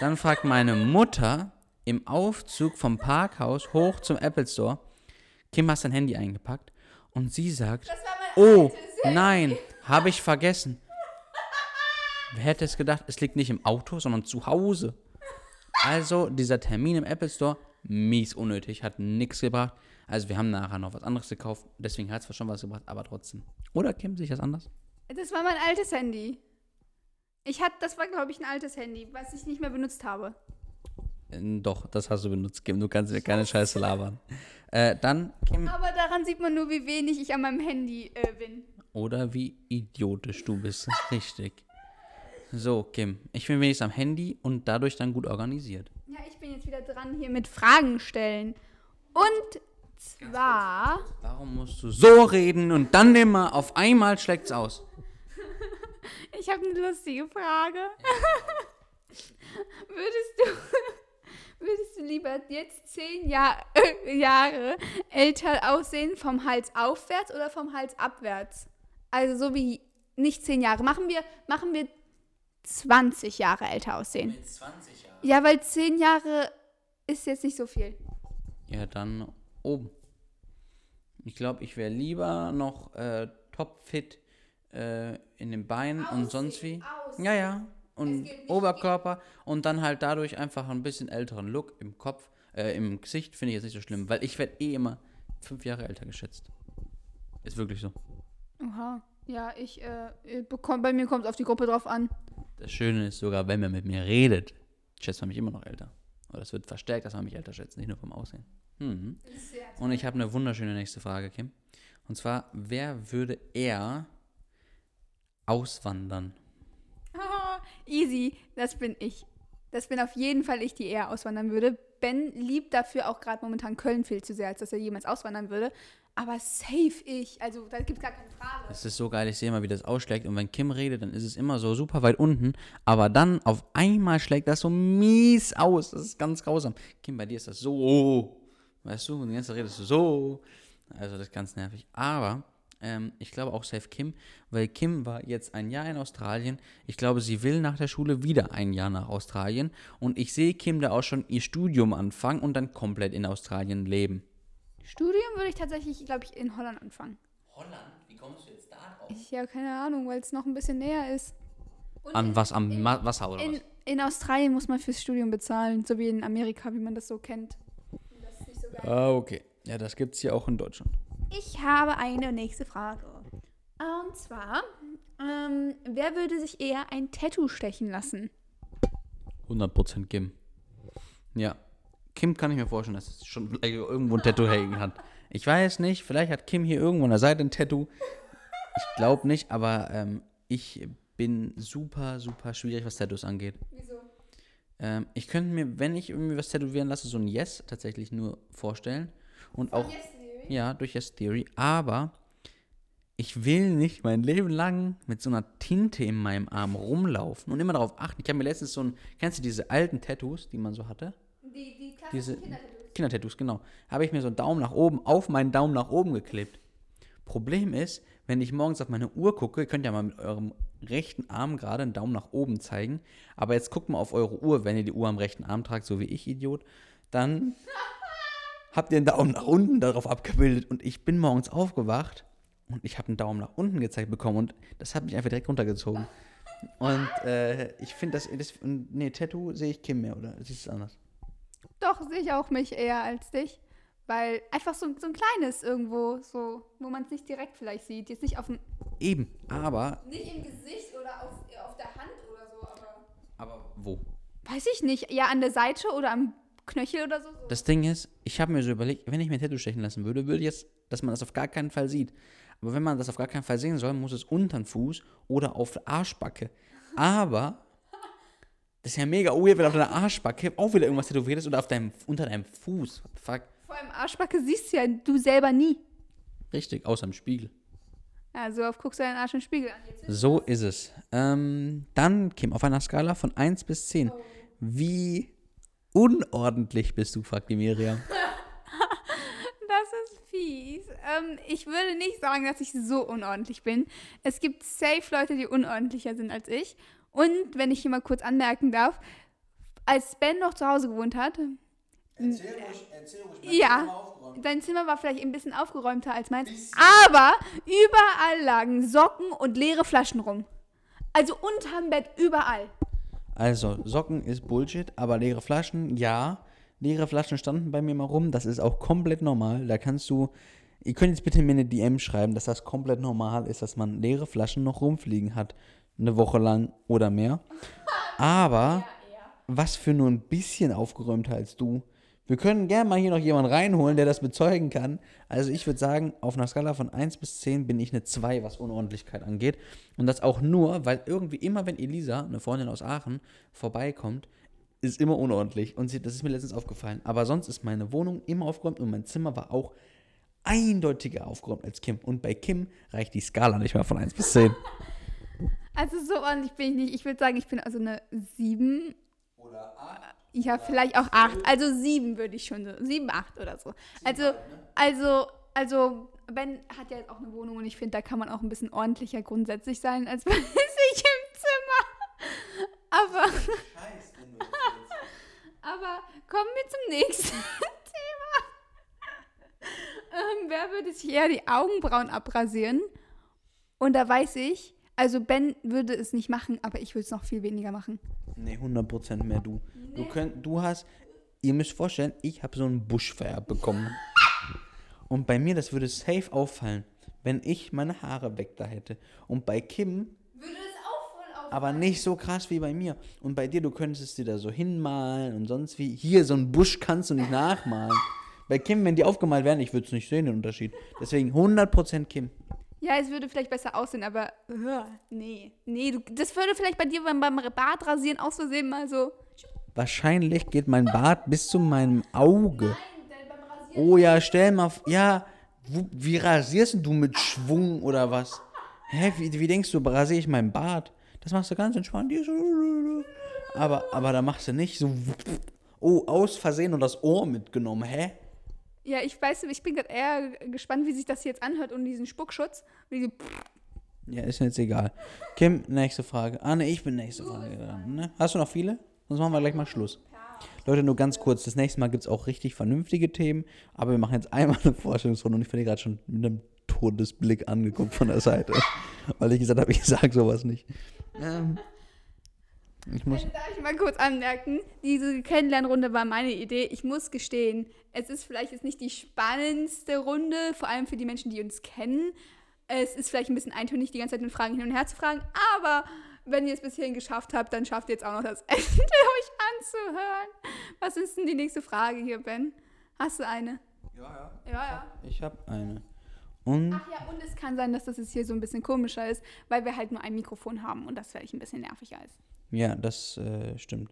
Dann fragt meine Mutter im Aufzug vom Parkhaus hoch zum Apple Store, Kim, hast dein Handy eingepackt? Und sie sagt, Oh, nein, habe ich vergessen. Wer hätte es gedacht, es liegt nicht im Auto, sondern zu Hause. Also, dieser Termin im Apple Store, mies unnötig, hat nichts gebracht. Also, wir haben nachher noch was anderes gekauft, deswegen hat es schon was gebracht, aber trotzdem. Oder Kim, sich das anders? Das war mein altes Handy. Ich hatte, das war, glaube ich, ein altes Handy, was ich nicht mehr benutzt habe. Äh, Doch, das hast du benutzt, Kim, du kannst mir keine Scheiße labern. Äh, dann, Kim, Aber daran sieht man nur, wie wenig ich an meinem Handy äh, bin. oder wie idiotisch du bist. Richtig. So, Kim, ich bin wenigstens am Handy und dadurch dann gut organisiert. Ja, ich bin jetzt wieder dran hier mit Fragen stellen. Und zwar. Warum musst du so reden und dann immer auf einmal schlägt's aus? Ich habe eine lustige Frage. würdest du. Würdest du lieber jetzt zehn Jahr, äh, Jahre älter aussehen vom Hals aufwärts oder vom Hals abwärts? Also so wie nicht zehn Jahre. Machen wir, machen wir 20 Jahre älter aussehen. Mit 20 Jahren. Ja, weil zehn Jahre ist jetzt nicht so viel. Ja, dann oben. Ich glaube, ich wäre lieber noch äh, topfit äh, in den Beinen und sonst wie. aussehen. Ja, ja. Und Oberkörper und dann halt dadurch einfach ein bisschen älteren Look im Kopf, äh, im Gesicht finde ich jetzt nicht so schlimm, weil ich werde eh immer fünf Jahre älter geschätzt. Ist wirklich so. Oha. Ja, ich, äh, bekomm, bei mir kommt es auf die Gruppe drauf an. Das Schöne ist sogar, wenn man mit mir redet, schätzt man mich immer noch älter. Oder es wird verstärkt, dass man mich älter schätzt, nicht nur vom Aussehen. Mhm. Und ich habe eine wunderschöne nächste Frage, Kim. Und zwar, wer würde eher auswandern? Haha, Easy, das bin ich. Das bin auf jeden Fall ich, die eher auswandern würde. Ben liebt dafür auch gerade momentan Köln viel zu sehr, als dass er jemals auswandern würde. Aber safe ich. Also da gibt es gar keine Frage. Es ist so geil, ich sehe mal, wie das ausschlägt. Und wenn Kim redet, dann ist es immer so super weit unten. Aber dann auf einmal schlägt das so mies aus. Das ist ganz grausam. Kim, bei dir ist das so. Weißt du, und die ganze Zeit redest du so. Also das ist ganz nervig. Aber ähm, ich glaube auch safe Kim, weil Kim war jetzt ein Jahr in Australien. Ich glaube, sie will nach der Schule wieder ein Jahr nach Australien. Und ich sehe Kim da auch schon ihr Studium anfangen und dann komplett in Australien leben. Studium würde ich tatsächlich, glaube ich, in Holland anfangen. Holland? Wie kommst du jetzt da drauf? Ich habe keine Ahnung, weil es noch ein bisschen näher ist. Und An was? Am Ma Wasser oder in, was? in Australien muss man fürs Studium bezahlen, so wie in Amerika, wie man das so kennt. Nicht so. Ah, okay. Ja, das gibt's hier auch in Deutschland. Ich habe eine nächste Frage. Und zwar, ähm, wer würde sich eher ein Tattoo stechen lassen? 100% Kim. Ja. Kim kann ich mir vorstellen, dass es schon irgendwo ein Tattoo hängen hat. Ich weiß nicht, vielleicht hat Kim hier irgendwo an der Seite ein Tattoo. Ich glaube nicht, aber ähm, ich bin super, super schwierig, was Tattoos angeht. Wieso? Ähm, ich könnte mir, wenn ich irgendwie was tätowieren lasse, so ein Yes tatsächlich nur vorstellen. Und auch, ja, durch Yes Theory. Aber ich will nicht mein Leben lang mit so einer Tinte in meinem Arm rumlaufen und immer darauf achten. Ich habe mir letztens so ein, kennst du diese alten Tattoos, die man so hatte? Die, die Diese Kindertattoos, genau. Habe ich mir so einen Daumen nach oben auf meinen Daumen nach oben geklebt. Problem ist, wenn ich morgens auf meine Uhr gucke, ihr könnt ja mal mit eurem rechten Arm gerade einen Daumen nach oben zeigen, aber jetzt guckt mal auf eure Uhr, wenn ihr die Uhr am rechten Arm tragt, so wie ich, Idiot, dann habt ihr einen Daumen nach unten darauf abgebildet und ich bin morgens aufgewacht und ich habe einen Daumen nach unten gezeigt bekommen und das hat mich einfach direkt runtergezogen. Und äh, ich finde das, das, nee, Tattoo sehe ich Kim mehr, oder? Siehst du es anders? Doch, sehe ich auch mich eher als dich. Weil einfach so, so ein kleines irgendwo, so, wo man es nicht direkt vielleicht sieht. Jetzt nicht auf dem. Eben, aber, Nicht im Gesicht oder auf, auf der Hand oder so, aber. aber wo? Weiß ich nicht. Ja, an der Seite oder am Knöchel oder so. Das Ding ist, ich habe mir so überlegt, wenn ich mir ein Tattoo stechen lassen würde, würde ich jetzt, dass man das auf gar keinen Fall sieht. Aber wenn man das auf gar keinen Fall sehen soll, muss es unter den Fuß oder auf der Arschbacke. Aber das ist ja mega weird, wenn auf deiner Arschbacke auch wieder irgendwas tätowiert ist oder auf deinem, unter deinem Fuß. What the fuck? Vor allem Arschbacke siehst du ja du selber nie. Richtig, außer im Spiegel. Ja, so oft guckst du deinen Arsch im Spiegel an. So ist es. Ähm, dann, Kim, auf einer Skala von 1 bis 10. Wie unordentlich bist du, fragt die Miriam. Das ist fies. Ähm, ich würde nicht sagen, dass ich so unordentlich bin. Es gibt safe Leute, die unordentlicher sind als ich. Und wenn ich hier mal kurz anmerken darf, als Ben noch zu Hause gewohnt hat, Erzähl ruhig, erzähl ruhig. Ja. sein Zimmer war vielleicht ein bisschen aufgeräumter als meins, aber überall lagen Socken und leere Flaschen rum. Also unterm Bett überall. Also, Socken ist Bullshit, aber leere Flaschen, ja. Leere Flaschen standen bei mir mal rum, das ist auch komplett normal. Da kannst du, ihr könnt jetzt bitte mir eine DM schreiben, dass das komplett normal ist, dass man leere Flaschen noch rumfliegen hat. Eine Woche lang oder mehr. Aber, was für nur ein bisschen aufgeräumter als du. Wir können gerne mal hier noch jemanden reinholen, der das bezeugen kann. Also ich würde sagen, auf einer Skala von 1 bis 10 bin ich eine 2, was Unordentlichkeit angeht. Und das auch nur, weil irgendwie immer, wenn Elisa, eine Freundin aus Aachen, vorbeikommt, ist immer unordentlich. Und sie, das ist mir letztens aufgefallen. Aber sonst ist meine Wohnung immer aufgeräumt und mein Zimmer war auch eindeutiger aufgeräumt als Kim. Und bei Kim reicht die Skala nicht mehr von 1 bis 10. Also so ordentlich bin ich nicht. Ich würde sagen, ich bin also eine 7. Oder 8. Ja, vielleicht auch 8. Also 7 würde ich schon so. 7, 8 oder so. Also, also, also, Ben hat ja jetzt auch eine Wohnung und ich finde, da kann man auch ein bisschen ordentlicher grundsätzlich sein, als bei sich im Zimmer. Aber, aber kommen wir zum nächsten Thema. Ähm, wer würde sich eher die Augenbrauen abrasieren? Und da weiß ich, also Ben würde es nicht machen, aber ich würde es noch viel weniger machen. Nee, 100% mehr du. Du, könnt, du hast, ihr müsst vorstellen, ich habe so einen Busch vererbt bekommen. Und bei mir, das würde safe auffallen, wenn ich meine Haare weg da hätte. Und bei Kim Würde es auch voll auf. aber nicht so krass wie bei mir. Und bei dir, du könntest es dir da so hinmalen und sonst wie. Hier, so einen Busch kannst du nicht nachmalen. Bei Kim, wenn die aufgemalt wären, ich würde es nicht sehen, den Unterschied. Deswegen 100% Kim. Ja, es würde vielleicht besser aussehen, aber uh, nee. Nee, du, das würde vielleicht bei dir beim, beim Bartrasieren aus Versehen mal so. Wahrscheinlich geht mein Bart bis zu meinem Auge. Nein, denn beim Rasieren. Oh ja, stell mal. Ja, wo, wie rasierst du mit Schwung oder was? Hä, wie, wie denkst du, rasiere ich meinen Bart? Das machst du ganz entspannt. Aber, aber da machst du nicht so. Oh, aus Versehen und das Ohr mitgenommen. Hä? Ja, ich weiß, ich bin gerade eher gespannt, wie sich das jetzt anhört und diesen Spuckschutz. Wie die, Ja, ist jetzt egal. Kim, nächste Frage. Ah, ne, ich bin nächste Frage dran. Ne? Hast du noch viele? Sonst machen wir gleich mal Schluss. Leute, nur ganz kurz. Das nächste Mal gibt es auch richtig vernünftige Themen. Aber wir machen jetzt einmal eine Vorstellungsrunde und ich werde gerade schon mit einem Todesblick angeguckt von der Seite. Weil ich gesagt habe, ich sage sowas nicht. Ähm, ich muss. Darf ich mal kurz anmerken, diese Kennenlernrunde war meine Idee. Ich muss gestehen, es ist vielleicht jetzt nicht die spannendste Runde, vor allem für die Menschen, die uns kennen. Es ist vielleicht ein bisschen eintönig, die ganze Zeit mit Fragen hin und her zu fragen, aber wenn ihr es bis hierhin geschafft habt, dann schafft ihr jetzt auch noch das Ende, euch anzuhören. Was ist denn die nächste Frage hier, Ben? Hast du eine? Ja, ja. Ja, ja. Ich habe eine. Und Ach ja, und es kann sein, dass das jetzt hier so ein bisschen komischer ist, weil wir halt nur ein Mikrofon haben und das vielleicht ein bisschen nerviger ist. Ja, das äh, stimmt.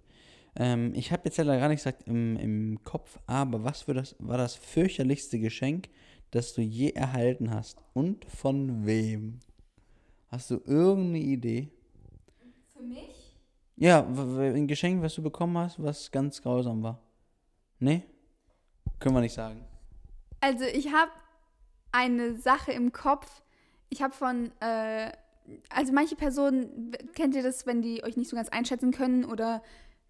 Ähm, ich habe jetzt leider gar nicht gesagt im, im Kopf, aber was für das, war das fürchterlichste Geschenk, das du je erhalten hast? Und von wem? Hast du irgendeine Idee? Für mich? Ja, ein Geschenk, was du bekommen hast, was ganz grausam war. Nee? Können wir nicht sagen. Also ich habe eine Sache im Kopf. Ich habe von, äh, also manche Personen, kennt ihr das, wenn die euch nicht so ganz einschätzen können oder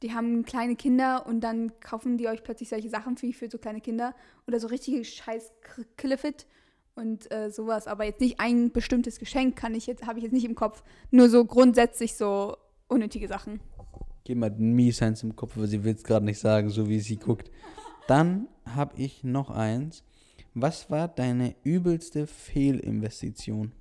die haben kleine Kinder und dann kaufen die euch plötzlich solche Sachen wie für so kleine Kinder oder so richtige scheiß Killefit und äh, sowas. Aber jetzt nicht ein bestimmtes Geschenk kann ich jetzt, habe ich jetzt nicht im Kopf. Nur so grundsätzlich so unnötige Sachen. Den mies eins im Kopf, aber sie will es gerade nicht sagen, so wie sie guckt. Dann habe ich noch eins. Was war deine übelste Fehlinvestition?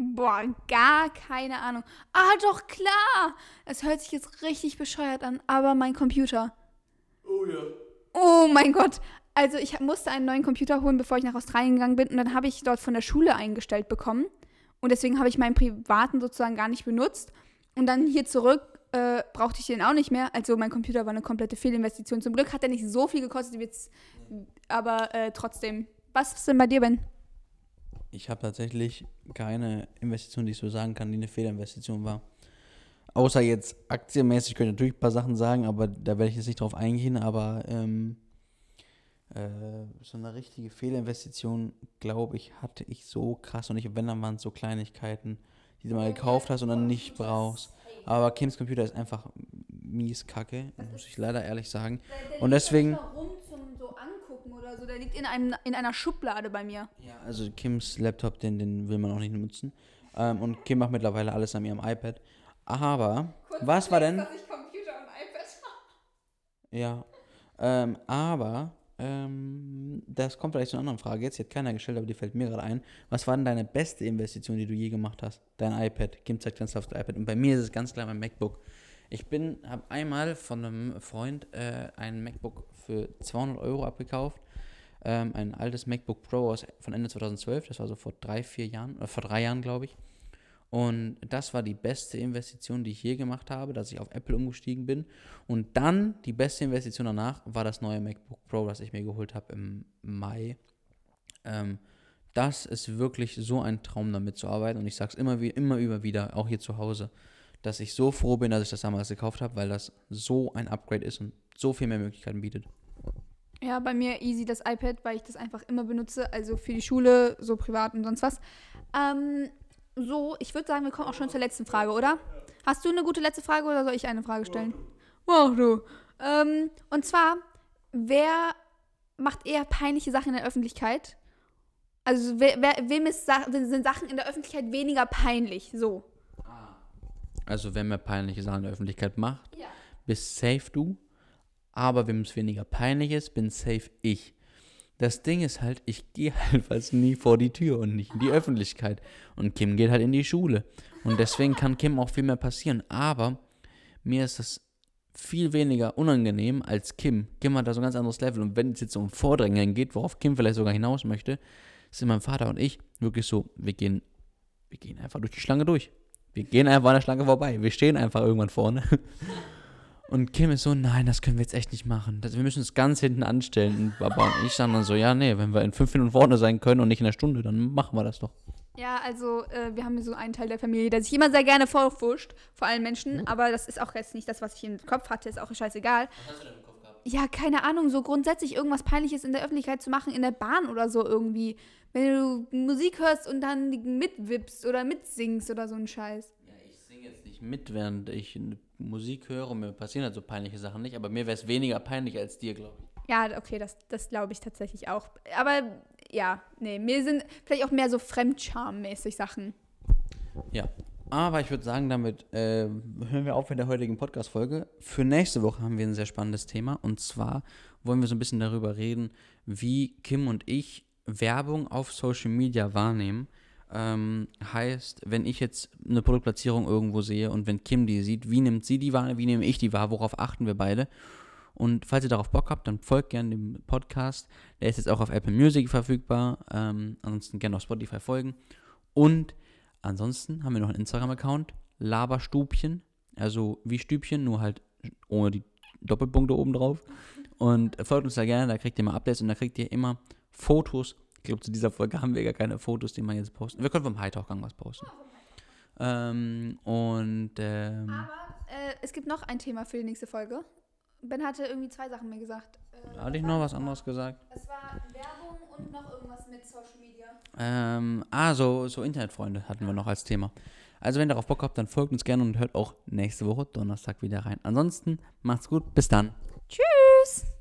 Boah, gar keine Ahnung. Ah, doch klar. Es hört sich jetzt richtig bescheuert an, aber mein Computer. Oh ja. Oh mein Gott. Also ich musste einen neuen Computer holen, bevor ich nach Australien gegangen bin. Und dann habe ich dort von der Schule eingestellt bekommen. Und deswegen habe ich meinen privaten sozusagen gar nicht benutzt. Und dann hier zurück äh, brauchte ich den auch nicht mehr. Also mein Computer war eine komplette Fehlinvestition. Zum Glück hat er nicht so viel gekostet, wie jetzt, aber äh, trotzdem. Was ist denn bei dir, Ben? Ich habe tatsächlich keine Investition, die ich so sagen kann, die eine Fehlinvestition war. Außer jetzt aktienmäßig könnte ich natürlich ein paar Sachen sagen, aber da werde ich jetzt nicht drauf eingehen. Aber ähm, äh, so eine richtige Fehlinvestition, glaube ich, hatte ich so krass. Und ich, wenn, dann waren es so Kleinigkeiten, die du mal gekauft hast und dann nicht brauchst. Aber Kims Computer ist einfach mies kacke, muss ich leider ehrlich sagen. Und deswegen. rum zum so angucken oder so. Der liegt in, einem, in einer Schublade bei mir. Ja, also Kims Laptop, den, den will man auch nicht nutzen. Ähm, und Kim macht mittlerweile alles an ihrem iPad. Aber, was war denn. ich Computer und iPad Ja. Ähm, aber, ähm, das kommt vielleicht zu einer anderen Frage. Jetzt hat keiner gestellt, aber die fällt mir gerade ein. Was war denn deine beste Investition, die du je gemacht hast? Dein iPad. Kim zeigt ganz das iPad. Und bei mir ist es ganz klar mein MacBook. Ich bin, habe einmal von einem Freund äh, ein MacBook für 200 Euro abgekauft. Ähm, ein altes MacBook Pro aus, von Ende 2012. Das war so vor drei, vier Jahren, oder vor drei Jahren, glaube ich. Und das war die beste Investition, die ich je gemacht habe, dass ich auf Apple umgestiegen bin. Und dann die beste Investition danach war das neue MacBook Pro, das ich mir geholt habe im Mai. Ähm, das ist wirklich so ein Traum, damit zu arbeiten. Und ich sage es immer, immer über wieder, auch hier zu Hause, dass ich so froh bin, dass ich das damals gekauft habe, weil das so ein Upgrade ist und so viel mehr Möglichkeiten bietet. Ja, bei mir easy das iPad, weil ich das einfach immer benutze, also für die Schule, so privat und sonst was. Ähm, so, ich würde sagen, wir kommen auch schon zur letzten Frage, oder? Hast du eine gute letzte Frage oder soll ich eine Frage stellen? Mach du. Ähm, und zwar, wer macht eher peinliche Sachen in der Öffentlichkeit. Also wer, wer, wem ist, sind Sachen in der Öffentlichkeit weniger peinlich? So. Also, wer mehr peinliche Sachen in der Öffentlichkeit macht, Ja. bist safe du. Aber wem es weniger peinlich ist, bin safe ich. Das Ding ist halt, ich gehe halt fast nie vor die Tür und nicht in die Öffentlichkeit. Und Kim geht halt in die Schule. Und deswegen kann Kim auch viel mehr passieren. Aber mir ist das viel weniger unangenehm als Kim. Kim hat da so ein ganz anderes Level. Und wenn es jetzt um Vordrängeln geht, worauf Kim vielleicht sogar hinaus möchte, sind mein Vater und ich wirklich so, wir gehen, wir gehen einfach durch die Schlange durch. Wir gehen einfach an der Schlange vorbei. Wir stehen einfach irgendwann vorne. Und Kim ist so, nein, das können wir jetzt echt nicht machen. Das, wir müssen uns ganz hinten anstellen. Und Baba und ich sagen dann so, ja, nee, wenn wir in fünf Minuten vorne sein können und nicht in einer Stunde, dann machen wir das doch. Ja, also äh, wir haben hier so einen Teil der Familie, der sich immer sehr gerne vorfuscht, vor allen Menschen, aber das ist auch jetzt nicht das, was ich im Kopf hatte, ist auch scheißegal. Was hast du denn im Kopf gehabt? Ja, keine Ahnung, so grundsätzlich irgendwas Peinliches in der Öffentlichkeit zu machen, in der Bahn oder so irgendwie. Wenn du Musik hörst und dann mitwippst oder mitsingst oder so ein Scheiß. Ich mit, während ich Musik höre mir passieren halt so peinliche Sachen nicht, aber mir wäre es weniger peinlich als dir, glaube ich. Ja, okay, das, das glaube ich tatsächlich auch. Aber ja, nee, mir sind vielleicht auch mehr so Fremdscham-mäßig Sachen. Ja, aber ich würde sagen, damit äh, hören wir auf mit der heutigen Podcast-Folge. Für nächste Woche haben wir ein sehr spannendes Thema und zwar wollen wir so ein bisschen darüber reden, wie Kim und ich Werbung auf Social Media wahrnehmen. Ähm, heißt, wenn ich jetzt eine Produktplatzierung irgendwo sehe und wenn Kim die sieht, wie nimmt sie die wahr, wie nehme ich die wahr, worauf achten wir beide? Und falls ihr darauf Bock habt, dann folgt gerne dem Podcast. Der ist jetzt auch auf Apple Music verfügbar. Ähm, ansonsten gerne auf Spotify folgen. Und ansonsten haben wir noch einen Instagram-Account, Laberstubchen. Also wie Stübchen, nur halt ohne die Doppelpunkte oben drauf. Und folgt uns da gerne, da kriegt ihr mal Updates und da kriegt ihr immer Fotos. Ich glaube, zu dieser Folge haben wir gar keine Fotos, die man jetzt posten. Wir können vom High Talk Gang was posten. Ähm, und ähm, Aber äh, es gibt noch ein Thema für die nächste Folge. Ben hatte irgendwie zwei Sachen mir gesagt. Äh, hatte ich noch was anderes gesagt? Es war Werbung und noch irgendwas mit Social Media. Ähm, ah, so, so Internetfreunde hatten wir noch als Thema. Also wenn ihr darauf Bock habt, dann folgt uns gerne und hört auch nächste Woche Donnerstag wieder rein. Ansonsten macht's gut, bis dann. Tschüss!